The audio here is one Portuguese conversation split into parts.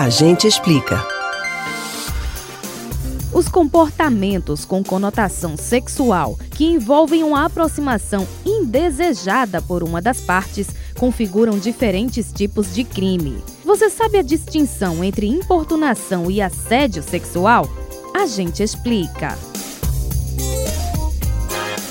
A gente explica. Os comportamentos com conotação sexual que envolvem uma aproximação indesejada por uma das partes configuram diferentes tipos de crime. Você sabe a distinção entre importunação e assédio sexual? A gente explica.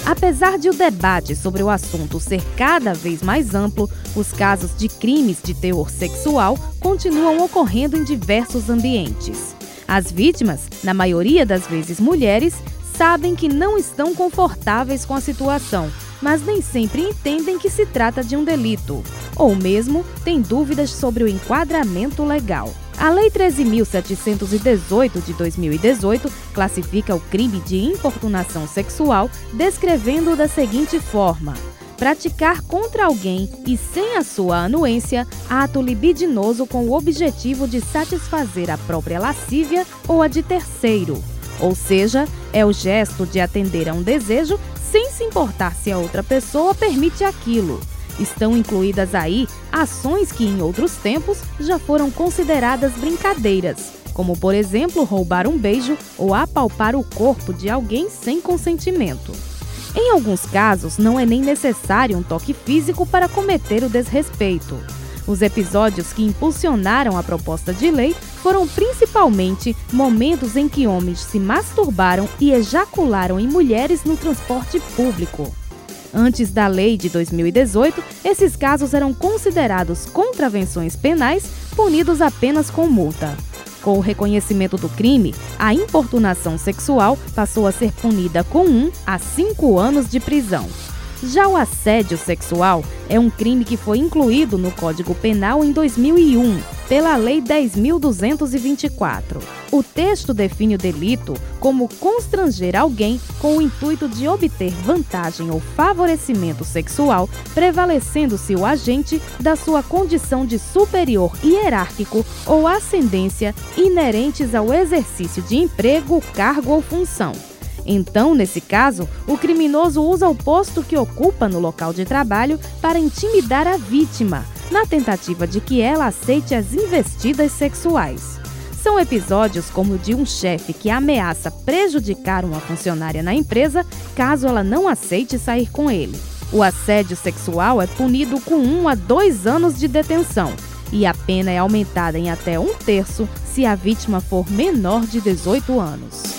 Apesar de o debate sobre o assunto ser cada vez mais amplo, os casos de crimes de teor sexual continuam ocorrendo em diversos ambientes. As vítimas, na maioria das vezes mulheres, sabem que não estão confortáveis com a situação, mas nem sempre entendem que se trata de um delito, ou mesmo têm dúvidas sobre o enquadramento legal. A Lei 13.718 de 2018 classifica o crime de importunação sexual, descrevendo-o da seguinte forma: praticar contra alguém e sem a sua anuência ato libidinoso com o objetivo de satisfazer a própria lascívia ou a de terceiro. Ou seja, é o gesto de atender a um desejo sem se importar se a outra pessoa permite aquilo. Estão incluídas aí ações que em outros tempos já foram consideradas brincadeiras, como por exemplo roubar um beijo ou apalpar o corpo de alguém sem consentimento. Em alguns casos, não é nem necessário um toque físico para cometer o desrespeito. Os episódios que impulsionaram a proposta de lei foram principalmente momentos em que homens se masturbaram e ejacularam em mulheres no transporte público. Antes da lei de 2018, esses casos eram considerados contravenções penais punidos apenas com multa. Com o reconhecimento do crime, a importunação sexual passou a ser punida com um a cinco anos de prisão. Já o assédio sexual é um crime que foi incluído no Código Penal em 2001, pela Lei 10.224. O texto define o delito como constranger alguém com o intuito de obter vantagem ou favorecimento sexual, prevalecendo-se o agente da sua condição de superior hierárquico ou ascendência inerentes ao exercício de emprego, cargo ou função então, nesse caso, o criminoso usa o posto que ocupa no local de trabalho para intimidar a vítima, na tentativa de que ela aceite as investidas sexuais. São episódios como o de um chefe que ameaça prejudicar uma funcionária na empresa caso ela não aceite sair com ele. O assédio sexual é punido com um a dois anos de detenção e a pena é aumentada em até um terço se a vítima for menor de 18 anos.